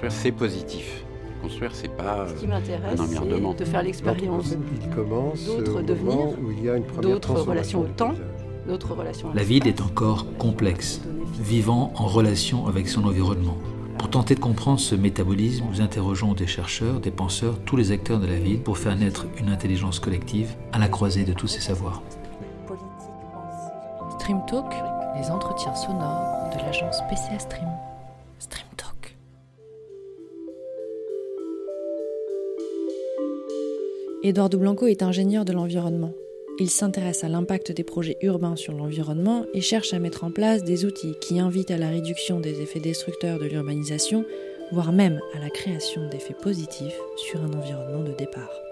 Construire, c'est positif. Construire, c'est pas Ce qui euh, m'intéresse, c'est de faire l'expérience Il commence d'autres au devenirs, moment où il y a une première d'autres relations au temps, d'autres relations à La ville est encore complexe, vivant en relation avec son environnement. Pour tenter de comprendre ce métabolisme, nous interrogeons des chercheurs, des penseurs, tous les acteurs de la ville pour faire naître une intelligence collective à la croisée de tous ces savoirs. Stream Talk, les entretiens sonores de l'agence PCA Stream. Stream Eduardo Blanco est ingénieur de l'environnement. Il s'intéresse à l'impact des projets urbains sur l'environnement et cherche à mettre en place des outils qui invitent à la réduction des effets destructeurs de l'urbanisation, voire même à la création d'effets positifs sur un environnement de départ.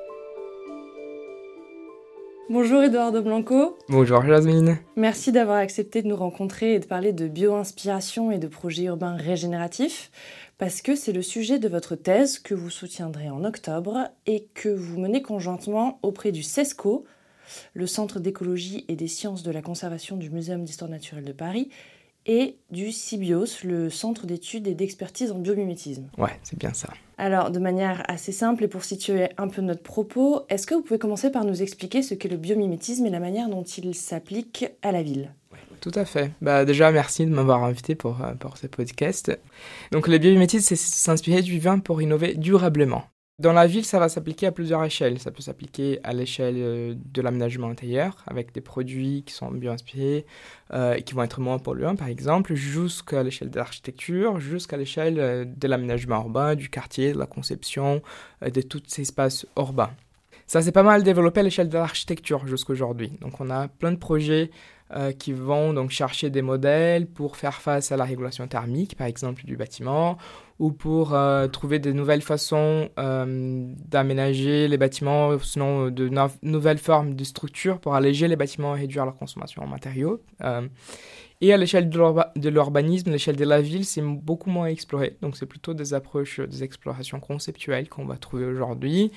Bonjour Eduardo Blanco, Bonjour Jasmine. merci d'avoir accepté de nous rencontrer et de parler de bio-inspiration et de projets urbains régénératifs, parce que c'est le sujet de votre thèse que vous soutiendrez en octobre et que vous menez conjointement auprès du CESCO, le Centre d'écologie et des sciences de la conservation du Muséum d'histoire naturelle de Paris, et du CIBIOS, le Centre d'études et d'expertise en biomimétisme. Ouais, c'est bien ça. Alors, de manière assez simple et pour situer un peu notre propos, est-ce que vous pouvez commencer par nous expliquer ce qu'est le biomimétisme et la manière dont il s'applique à la ville? Tout à fait. Bah, déjà, merci de m'avoir invité pour, euh, pour ce podcast. Donc, le biomimétisme, c'est s'inspirer du vin pour innover durablement. Dans la ville, ça va s'appliquer à plusieurs échelles. Ça peut s'appliquer à l'échelle euh, de l'aménagement intérieur, avec des produits qui sont bio-inspirés, euh, et qui vont être moins polluants, par exemple, jusqu'à l'échelle de l'architecture, jusqu'à l'échelle euh, de l'aménagement urbain, du quartier, de la conception, de tous ces espaces urbains. Ça s'est pas mal développé à l'échelle de l'architecture jusqu'aujourd'hui. Donc on a plein de projets qui vont donc chercher des modèles pour faire face à la régulation thermique, par exemple du bâtiment, ou pour euh, trouver des nouvelles façons euh, d'aménager les bâtiments, sinon de no- nouvelles formes de structures pour alléger les bâtiments et réduire leur consommation en matériaux. Euh, et à l'échelle de l'urba- de l'urbanisme, l'échelle de la ville, c'est beaucoup moins exploré. Donc c'est plutôt des approches, des explorations conceptuelles qu'on va trouver aujourd'hui.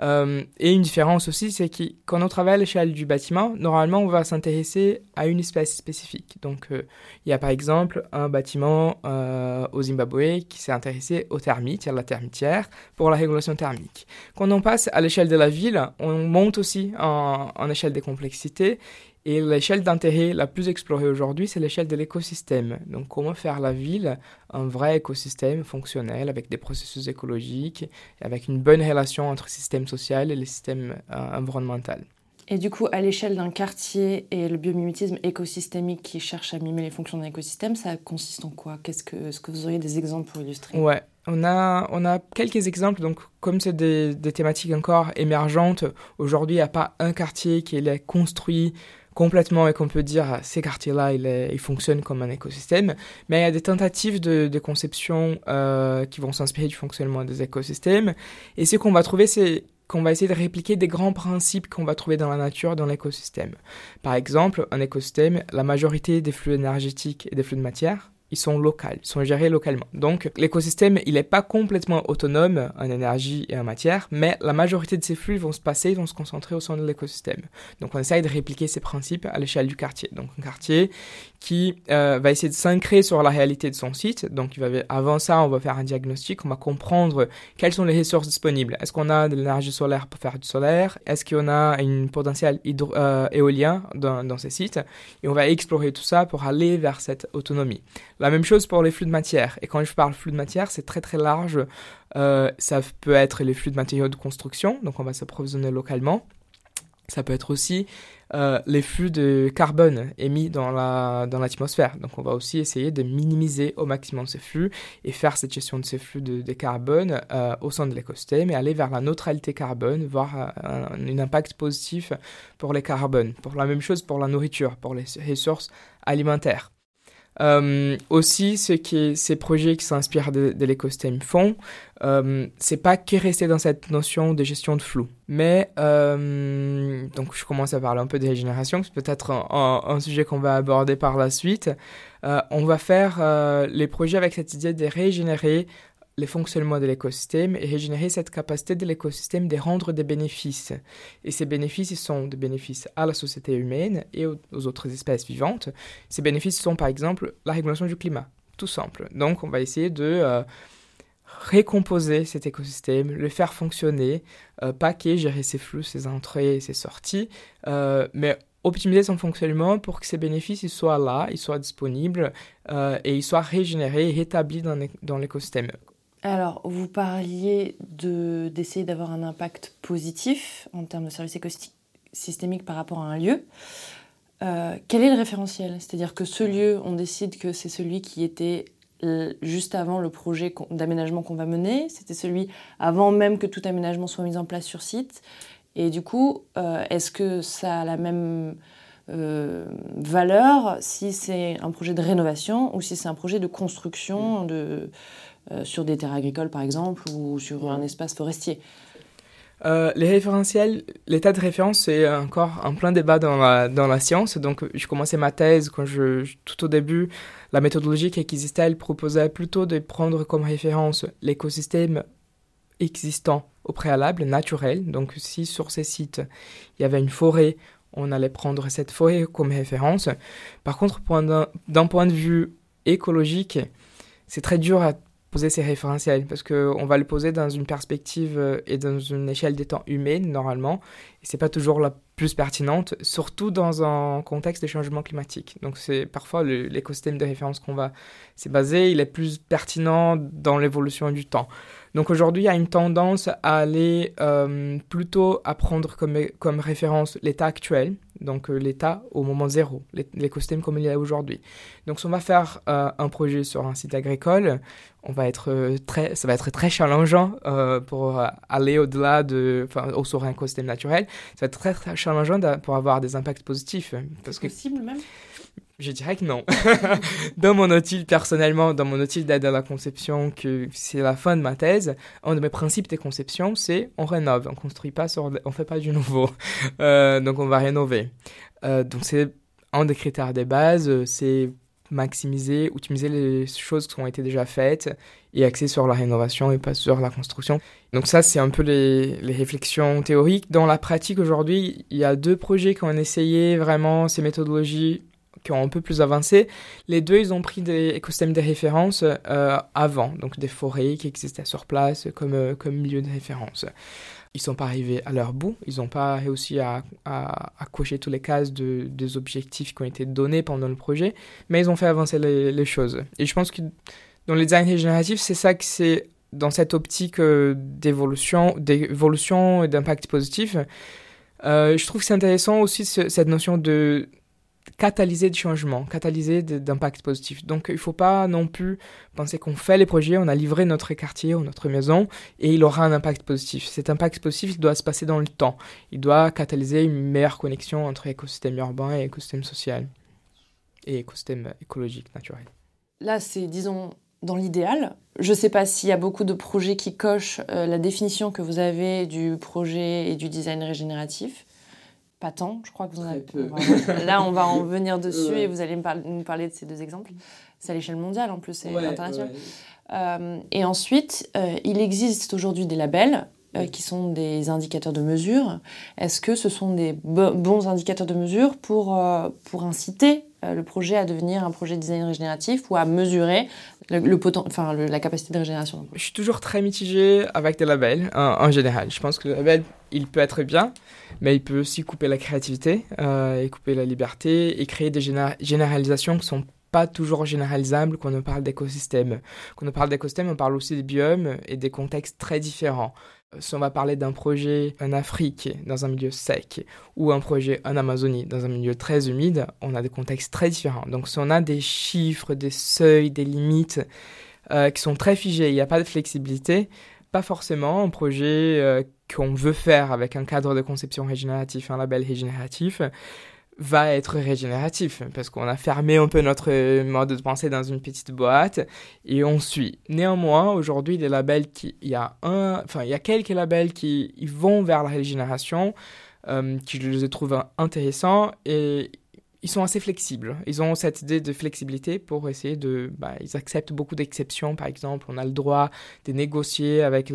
Euh, et une différence aussi, c'est que quand on travaille à l'échelle du bâtiment, normalement on va s'intéresser à une espèce spécifique. Donc euh, il y a par exemple un bâtiment euh, au Zimbabwe qui s'est intéressé aux termites, à la termitière, pour la régulation thermique. Quand on passe à l'échelle de la ville, on monte aussi en, en échelle des complexités. Et l'échelle d'intérêt la plus explorée aujourd'hui, c'est l'échelle de l'écosystème. Donc comment faire la ville un vrai écosystème fonctionnel avec des processus écologiques, et avec une bonne relation entre le système social et le système euh, environnemental. Et du coup, à l'échelle d'un quartier et le biomimétisme écosystémique qui cherche à mimer les fonctions d'un écosystème, ça consiste en quoi? Qu'est-ce que, Est-ce que vous auriez des exemples pour illustrer? Ouais, on a, on a quelques exemples. Donc, comme c'est des, des thématiques encore émergentes, aujourd'hui, il n'y a pas un quartier qui est construit complètement et qu'on peut dire ah, ces quartiers-là, il, est- il fonctionne comme un écosystème. Mais il y a des tentatives de, de conception euh, qui vont s'inspirer du fonctionnement des écosystèmes. Et ce qu'on va trouver, c'est qu'on va essayer de répliquer des grands principes qu'on va trouver dans la nature, dans l'écosystème. Par exemple, un écosystème, la majorité des flux énergétiques et des flux de matière, ils sont locaux, ils sont gérés localement. Donc l'écosystème, il n'est pas complètement autonome en énergie et en matière, mais la majorité de ces flux vont se passer, vont se concentrer au sein de l'écosystème. Donc on essaye de répliquer ces principes à l'échelle du quartier. Donc un quartier qui euh, va essayer de s'ancrer sur la réalité de son site. Donc avant ça, on va faire un diagnostic, on va comprendre quelles sont les ressources disponibles. Est-ce qu'on a de l'énergie solaire pour faire du solaire? Est-ce qu'on a un potentiel euh, éolien dans ces sites? Et on va explorer tout ça pour aller vers cette autonomie. La même chose pour les flux de matière. Et quand je parle flux de matière, c'est très très large. Euh, ça peut être les flux de matériaux de construction, donc on va s'approvisionner localement. Ça peut être aussi euh, les flux de carbone émis dans la dans l'atmosphère. Donc on va aussi essayer de minimiser au maximum ces flux et faire cette gestion de ces flux de, carbone euh, au sein de l'écosystème et aller vers la neutralité carbone, voir un, un impact positif pour les carbones. Pour la même chose pour la nourriture, pour les ressources alimentaires. Euh, aussi, ce que ces projets qui s'inspirent de, l'écosystème font, euh, c'est pas que rester dans cette notion de gestion de flou. Mais, euh, donc je commence à parler un peu de régénération, c'est peut-être un, sujet qu'on va aborder par la suite. Euh, on va faire les projets avec cette idée de régénérer les fonctionnements de l'écosystème et régénérer cette capacité de l'écosystème de rendre des bénéfices. Et ces bénéfices sont des bénéfices à la société humaine et aux, autres espèces vivantes. Ces bénéfices sont par exemple la régulation du climat, tout simple. Donc on va essayer de euh, récomposer cet écosystème, le faire fonctionner, euh, paquer, gérer ses flux, ses entrées, ses sorties, euh, mais optimiser son fonctionnement pour que ces bénéfices soient là, ils soient disponibles euh, et ils soient régénérés et rétablis dans, l'écosystème. Alors, vous parliez d'essayer d'avoir un impact positif en termes de services écosystémiques par rapport à un lieu. quel est le référentiel? C'est-à-dire que ce lieu, on décide que c'est celui qui était juste avant le projet d'aménagement qu'on va mener. C'était celui avant même que tout aménagement soit mis en place sur site. Et du coup, euh, est-ce que ça a la même euh, valeur si c'est un projet de rénovation ou si c'est un projet de construction de, euh, sur des terres agricoles, par exemple, ou sur un espace forestier les référentiels, l'état de référence, c'est encore un plein débat dans la, dans la science. Donc, je commençais ma thèse quand je, tout au début, la méthodologie qui existait, elle proposait plutôt de prendre comme référence l'écosystème existant au préalable, naturel. Donc si sur ces sites, il y avait une forêt, on allait prendre cette forêt comme référence. Par contre, d'un point de vue écologique, c'est très dur à poser ces référentiels parce qu'on va le poser dans une perspective euh, et dans une échelle des temps humaine normalement et c'est pas toujours la plus pertinente surtout dans un contexte de changement climatique. Donc c'est parfois l'écosystème de référence qu'on va s'est basé il est plus pertinent dans l'évolution du temps donc aujourd'hui, il y a une tendance à aller euh, plutôt à prendre comme, comme référence l'état actuel, donc euh, l'état au moment zéro, l'écosystème comme il est aujourd'hui. Donc si on va faire euh, un projet sur un site agricole, on va être très, ça va être très challengeant pour aller au-delà de, enfin, sur un écosystème naturel. Ça va être très, très challengeant pour avoir des impacts positifs. Parce possible même? Je dirais que non. dans mon outil, personnellement, dans mon outil d'aide à la conception, que c'est la fin de ma thèse, un de mes principes de conception, c'est on rénove, on construit pas sur, on fait pas du nouveau. Euh, donc on va rénover. Euh, donc c'est un des critères des bases, c'est maximiser, optimiser les choses qui ont été déjà faites et axer sur la rénovation et pas sur la construction. Donc ça, c'est un peu les, les, réflexions théoriques. Dans la pratique aujourd'hui, il y a deux projets qui ont essayé vraiment ces méthodologies qui ont un peu plus avancé, les deux, ils ont pris des écosystèmes de référence euh, avant, donc des forêts qui existaient sur place comme, euh, comme milieu de référence. Ils sont pas arrivés à leur bout, ils n'ont pas réussi à, à, cocher tous les cases de, des objectifs qui ont été donnés pendant le projet, mais ils ont fait avancer les, les choses. Et je pense que dans le design régénératif, c'est ça que c'est dans cette optique euh, d'évolution, d'évolution et d'impact positif. je trouve que c'est intéressant aussi cette notion de catalyser du changement, catalyser d'impact positif. Donc il ne faut pas non plus penser qu'on fait les projets, on a livré notre quartier ou notre maison et il aura un impact positif. Cet impact positif doit se passer dans le temps. Il doit catalyser une meilleure connexion entre écosystème urbain et écosystème social et écosystème écologique naturel. Là, c'est, disons, dans l'idéal. Je ne sais pas s'il y a beaucoup de projets qui cochent euh, la définition que vous avez du projet et du design régénératif pas tant, je crois que vous en avez. Là, on va en venir dessus et vous allez nous parler de ces deux exemples. C'est à l'échelle mondiale en plus, c'est international. Euh, et ensuite, euh, il existe aujourd'hui des labels euh, qui sont des indicateurs de mesure. Est-ce que ce sont des bons indicateurs de mesure pour, pour inciter le projet à devenir un projet de design régénératif ou à mesurer la capacité de régénération Je suis toujours très mitigé avec des labels en général. Je pense que le label, il peut être bien, mais il peut aussi couper la créativité euh, et couper la liberté et créer des généralisations qui sont pas toujours généralisables quand on parle d'écosystème. Quand on parle d'écosystème, on parle aussi des biomes et des contextes très différents. Si on va parler d'un projet en Afrique, dans un milieu sec, ou un projet en Amazonie, dans un milieu très humide, on a des contextes très différents. Donc si on a des chiffres, des seuils, des limites euh, qui sont très figés, il n'y a pas de flexibilité, pas forcément un projet euh, qu'on veut faire avec un cadre de conception régénératif, un label régénératif, va être régénératif parce qu'on a fermé un peu notre mode de pensée dans une petite boîte et on suit. Néanmoins, aujourd'hui, des labels il y a un, enfin, il y a quelques labels qui vont vers la régénération, euh, qui je les trouve intéressants et ils sont assez flexibles. Ils ont cette idée de flexibilité pour essayer de... Bah, ils acceptent beaucoup d'exceptions. Par exemple, on a le droit de négocier avec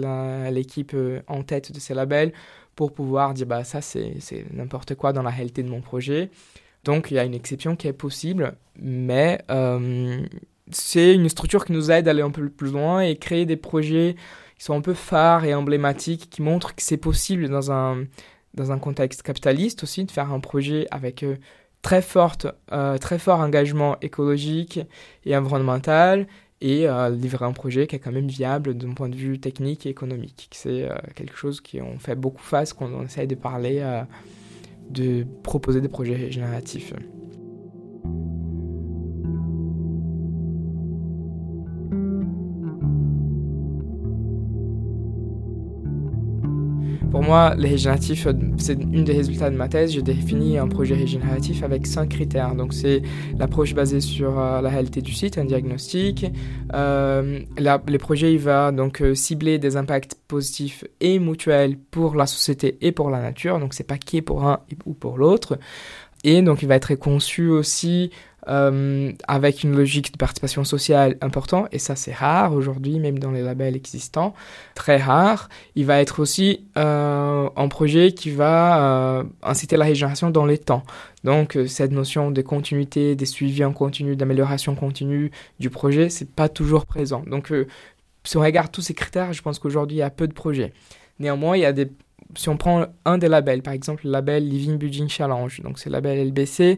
l'équipe euh, en tête de ces labels pour pouvoir dire, bah, ça, c'est n'importe quoi dans la réalité de mon projet. Donc, il y a une exception qui est possible, mais euh, c'est une structure qui nous aide à aller un peu plus loin et créer des projets qui sont un peu phares et emblématiques, qui montrent que c'est possible dans un, dans un contexte capitaliste aussi de faire un projet avec euh, très, forte, euh, très fort engagement écologique et environnemental et euh, livrer un projet qui est quand même viable d'un point de vue technique et économique. C'est quelque chose qui on fait beaucoup face quand on essaye de parler, de proposer des projets génératifs. Pour moi, les régénératifs, c'est une des résultats de ma thèse. J'ai défini un projet régénératif avec cinq critères. Donc, c'est l'approche basée sur euh, la réalité du site, un diagnostic. Euh, les projets, il va donc euh, cibler des impacts positifs et mutuels pour la société et pour la nature. Donc, c'est pas qui est pour un ou pour l'autre. Et donc, il va être conçu aussi euh, avec une logique de participation sociale importante, et ça c'est rare aujourd'hui, même dans les labels existants, très rare. Il va être aussi euh, un projet qui va euh, inciter la régénération dans les temps. Donc cette notion de continuité, des suivis en continu, d'amélioration continue du projet, c'est pas toujours présent. Donc si on regarde tous ces critères, je pense qu'aujourd'hui il y a peu de projets. Néanmoins, il y a des si on prend un des labels, par exemple le label Living Building Challenge, donc c'est le label LBC,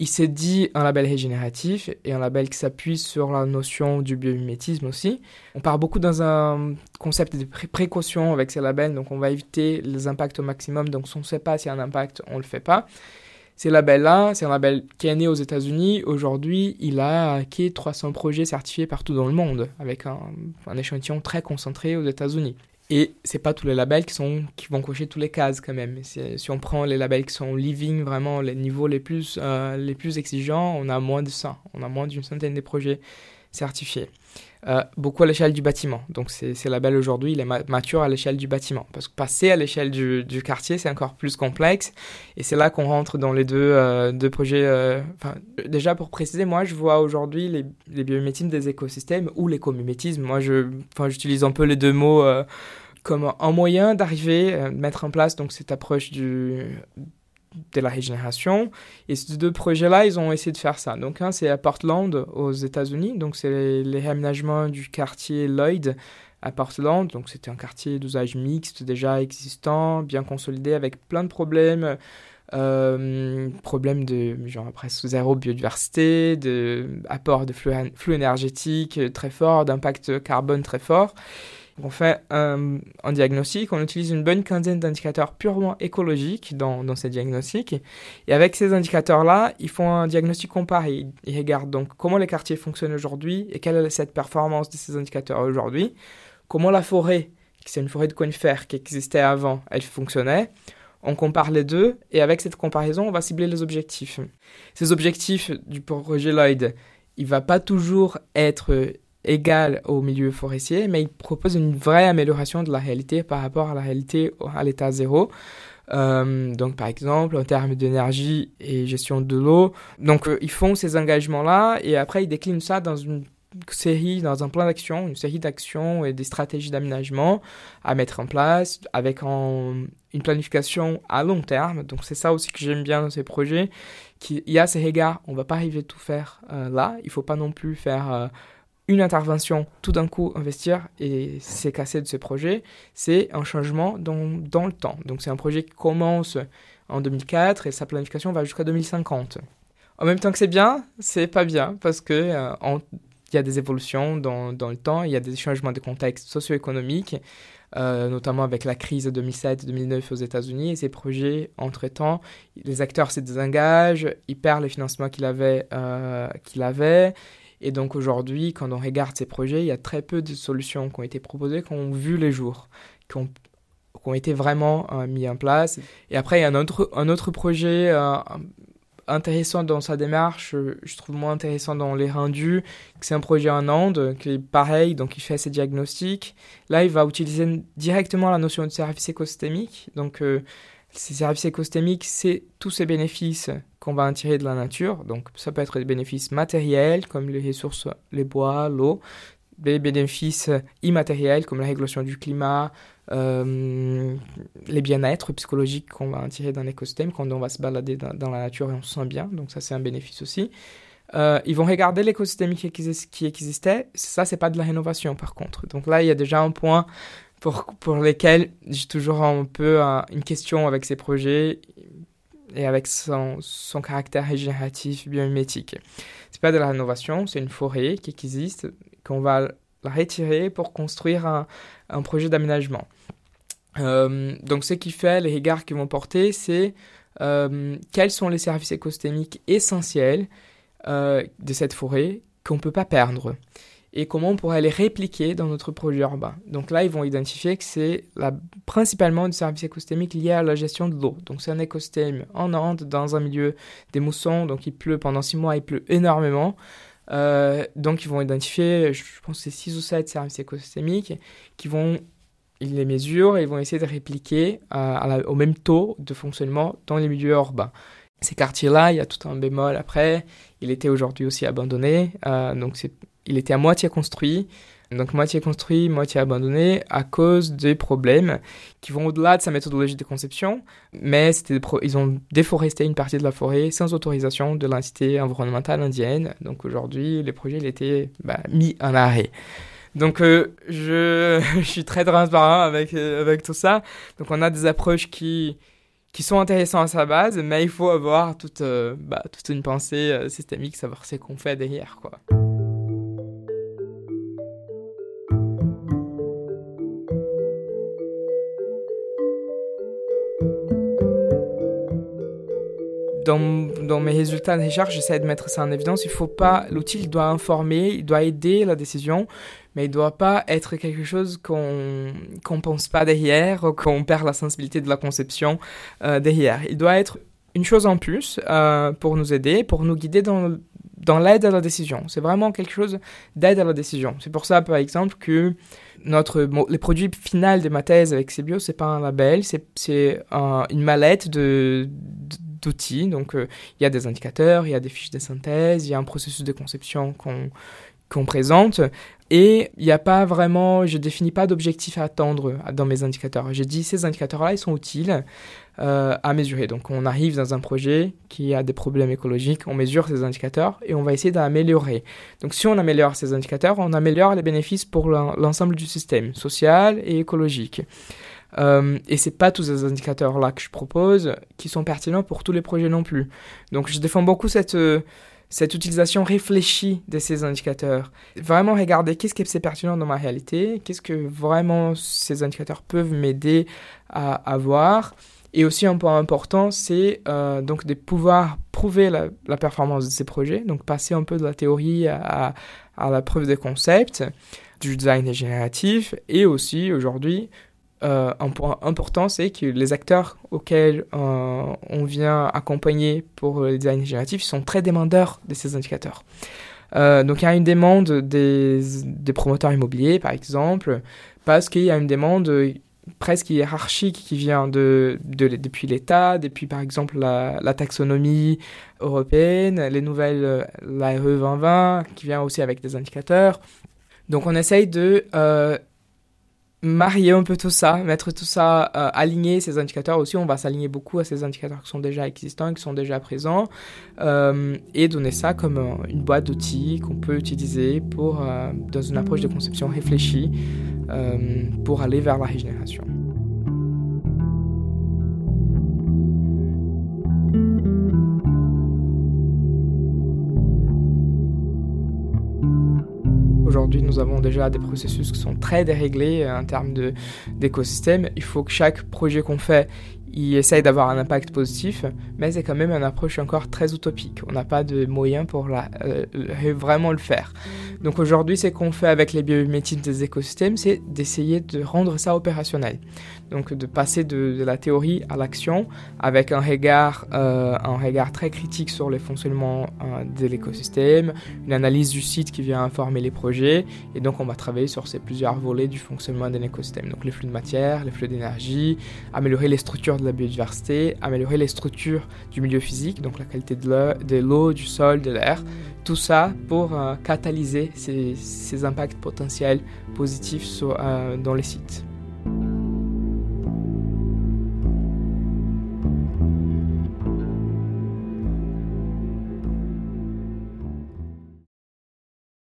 il s'est dit un label régénératif et un label qui s'appuie sur la notion du biomimétisme aussi. On part beaucoup dans un concept de précaution avec ces labels, donc on va éviter les impacts au maximum. Donc si on ne sait pas s'il y a un impact, on ne le fait pas. Ces labels-là, c'est un label qui est né aux États-Unis. Aujourd'hui, il a acquis 300 projets certifiés partout dans le monde, avec un, un échantillon très concentré aux États-Unis. Et c'est pas tous les labels qui, sont, qui vont cocher tous les cases quand même. Si on prend les labels qui sont living, vraiment les niveaux les plus, euh, les plus exigeants, on a moins de 100. On a moins d'une centaine de projets certifiés. Euh, beaucoup à l'échelle du bâtiment. Donc ces, ces labels aujourd'hui, il est mature à l'échelle du bâtiment. Parce que passer à l'échelle du, du, quartier, c'est encore plus complexe. Et c'est là qu'on rentre dans les deux, euh, deux projets. Euh, déjà, pour préciser, moi, je vois aujourd'hui les, les biomimétismes des écosystèmes ou l'écomimétisme. Moi, j'utilise un peu les deux mots euh, comme un moyen d'arriver, à mettre en place donc cette approche du, de la régénération. Et ces deux projets-là, ils ont essayé de faire ça. Donc, un, c'est à Portland, aux États-Unis. Donc, c'est les, les du quartier Lloyd à Portland. Donc, c'était un quartier d'usage mixte déjà existant, bien consolidé, avec plein de problèmes. Euh, problèmes de genre presque zéro biodiversité, de apport de flux, flux énergétiques très fort, d'impact carbone très fort on fait un, diagnostic, on utilise une bonne quinzaine d'indicateurs purement écologiques dans, dans ces diagnostics. Et avec ces indicateurs-là, ils font un diagnostic comparé. Ils regardent donc comment les quartiers fonctionnent aujourd'hui et quelle est cette performance de ces indicateurs aujourd'hui. Comment la forêt, qui c'est une forêt de conifères qui existait avant, elle fonctionnait. On compare les deux et avec cette comparaison, on va cibler les objectifs. Ces objectifs du projet Lloyd, il va pas toujours être égal au milieu forestier, mais il propose une vraie amélioration de la réalité par rapport à la réalité à l'état zéro. Euh, donc par exemple en termes d'énergie et gestion de l'eau. Donc euh, ils font ces engagements-là et après ils déclinent ça dans une série, dans un plan d'action, une série d'actions et des stratégies d'aménagement à mettre en place avec une planification à long terme. Donc c'est ça aussi que j'aime bien dans ces projets, qu'il y a ces regards, on va pas arriver à tout faire euh, là, il faut pas non plus faire une intervention, tout d'un coup investir et c'est cassé de ce projet, c'est un changement dans, dans le temps. Donc c'est un projet qui commence en 2004 et sa planification va jusqu'à 2050. En même temps que c'est bien, c'est pas bien parce que euh, y a des évolutions dans, dans, le temps, il y a des changements de contexte socio-économique, euh, notamment avec la crise de 2007-2009 aux États-Unis. Et ces projets, entre-temps, les acteurs se désengagent, ils perdent les financements qu'ils avaient, euh, qu'ils avaient et donc aujourd'hui, quand on regarde ces projets, il y a très peu de solutions qui ont été proposées, qui ont vu les jours, qui ont, qui ont été vraiment euh, mis en place. Et après, il y a un autre, un autre projet euh, intéressant dans sa démarche, je trouve moins intéressant dans les rendus, c'est un projet en Inde qui est pareil, donc il fait ses diagnostics. Là, il va utiliser directement la notion de service écosystémique. Donc, euh, ces services écosystémiques, c'est tous ces bénéfices qu'on va en tirer de la nature. Donc ça peut être des bénéfices matériels comme les ressources, les bois, l'eau, des bénéfices immatériels comme la régulation du climat, euh, les bien-être psychologiques qu'on va en tirer d'un écosystème quand on va se balader dans, la nature et on se sent bien. Donc ça c'est un bénéfice aussi. euh, ils vont regarder l'écosystème qui, qui existait. Ça, c'est pas de la rénovation, par contre. Donc là, il y a déjà un point pour, lesquels j'ai toujours un peu une question avec ces projets et avec son, caractère régénératif biomimétique. C'est pas de la rénovation, c'est une forêt qui existe, qu'on va la retirer pour construire un, un projet d'aménagement. Euh, donc ce qui fait les regards qu'ils vont porter, c'est euh, quels sont les services écosystémiques essentiels euh, de cette forêt qu'on ne peut pas perdre et comment on pourrait les répliquer dans notre projet urbain. Donc là, ils vont identifier que c'est principalement des services écosystémiques liés à la gestion de l'eau. Donc c'est un écosystème en Inde, dans un milieu des moussons, donc il pleut pendant six mois, il pleut énormément. donc ils vont identifier, je pense c'est six ou sept services écosystémiques qui vont ils les mesurent et ils vont essayer de répliquer euh, au même taux de fonctionnement dans les milieux urbains. Ces quartiers-là, il y a tout un bémol après. Il était aujourd'hui aussi abandonné, euh, donc il était à moitié construit. Donc moitié construit, moitié abandonné à cause des problèmes qui vont au-delà de sa méthodologie de conception, mais ils ont déforesté une partie de la forêt sans autorisation de l'entité environnementale indienne. Donc aujourd'hui, les projets étaient bah, mis en arrêt. Donc euh, je, suis très transparent avec, euh, avec tout ça. Donc on a des approches qui, sont intéressantes à sa base, mais il faut avoir toute, euh, bah, toute une pensée systémique, savoir ce qu'on fait derrière. quoi. Dans, mes résultats de recherche, j'essaie de mettre ça en évidence. Il faut pas, l'outil doit informer, il doit aider la décision, mais il doit pas être quelque chose qu'on qu'on pense pas derrière, qu'on perd la sensibilité de la conception euh, derrière. Il doit être une chose en plus euh, pour nous aider, pour nous guider dans, dans l'aide à la décision. C'est vraiment quelque chose d'aide à la décision. C'est pour ça, par exemple, que notre, bon, les produits finaux de ma thèse avec Cébio, c'est pas un label, c'est une mallette de, d'outils. Donc, euh, il y a des indicateurs, il y a des fiches de synthèse, il y a un processus de conception qu'on qu'on présente. Et il n'y a pas vraiment, je définis pas d'objectif à attendre dans mes indicateurs. J'ai dit ces indicateurs-là, ils sont utiles euh, à mesurer. Donc on arrive dans un projet qui a des problèmes écologiques, on mesure ces indicateurs et on va essayer d'améliorer. Donc si on améliore ces indicateurs, on améliore les bénéfices pour l'ensemble du système, social et écologique. Euh, et c'est pas tous ces indicateurs-là que je propose qui sont pertinents pour tous les projets non plus. Donc je défends beaucoup cette cette utilisation réfléchie de ces indicateurs. Vraiment regarder qu'est-ce qui est pertinent dans ma réalité, qu'est-ce que vraiment ces indicateurs peuvent m'aider à avoir? Et aussi un point important, c'est euh, donc de pouvoir prouver la, performance de ces projets, donc passer un peu de la théorie à, à la preuve des concepts, du design génératif, et aussi aujourd'hui euh, un point important, c'est que les acteurs auxquels euh, on vient accompagner pour le design génératif sont très demandeurs de ces indicateurs. Euh, donc il y a une demande des, promoteurs immobiliers, par exemple, parce qu'il y a une demande presque hiérarchique qui vient de, de depuis l'État, depuis par exemple la, taxonomie européenne, les nouvelles, l'ARE 2020, qui vient aussi avec des indicateurs. Donc on essaye de marier un peu tout ça, mettre tout ça, euh, aligner ces indicateurs aussi. On va s'aligner beaucoup à ces indicateurs qui sont déjà existants, qui sont déjà présents, euh, et donner ça comme euh, une boîte d'outils qu'on peut utiliser pour, dans une approche de conception réfléchie pour aller vers la régénération. Avons déjà des processus qui sont très déréglés euh, en termes d'écosystème. Il faut que chaque projet qu'on fait, il essaye d'avoir un impact positif, mais c'est quand même une approche encore très utopique. On n'a pas de moyens pour euh, vraiment le faire. Donc aujourd'hui, ce qu'on fait avec les biométiques des écosystèmes, c'est d'essayer de rendre ça opérationnel. Donc de passer de, la théorie à l'action avec un regard, euh, un regard très critique sur le fonctionnement euh, de l'écosystème, une analyse du site qui vient informer les projets, et donc on va travailler sur ces plusieurs volets du fonctionnement d'un écosystème. Donc les flux de matière, les flux d'énergie, améliorer les structures de la biodiversité, améliorer les structures du milieu physique, donc la qualité de l'eau, du sol, de l'air, tout ça pour euh, catalyser ces, impacts potentiels positifs euh, dans les sites.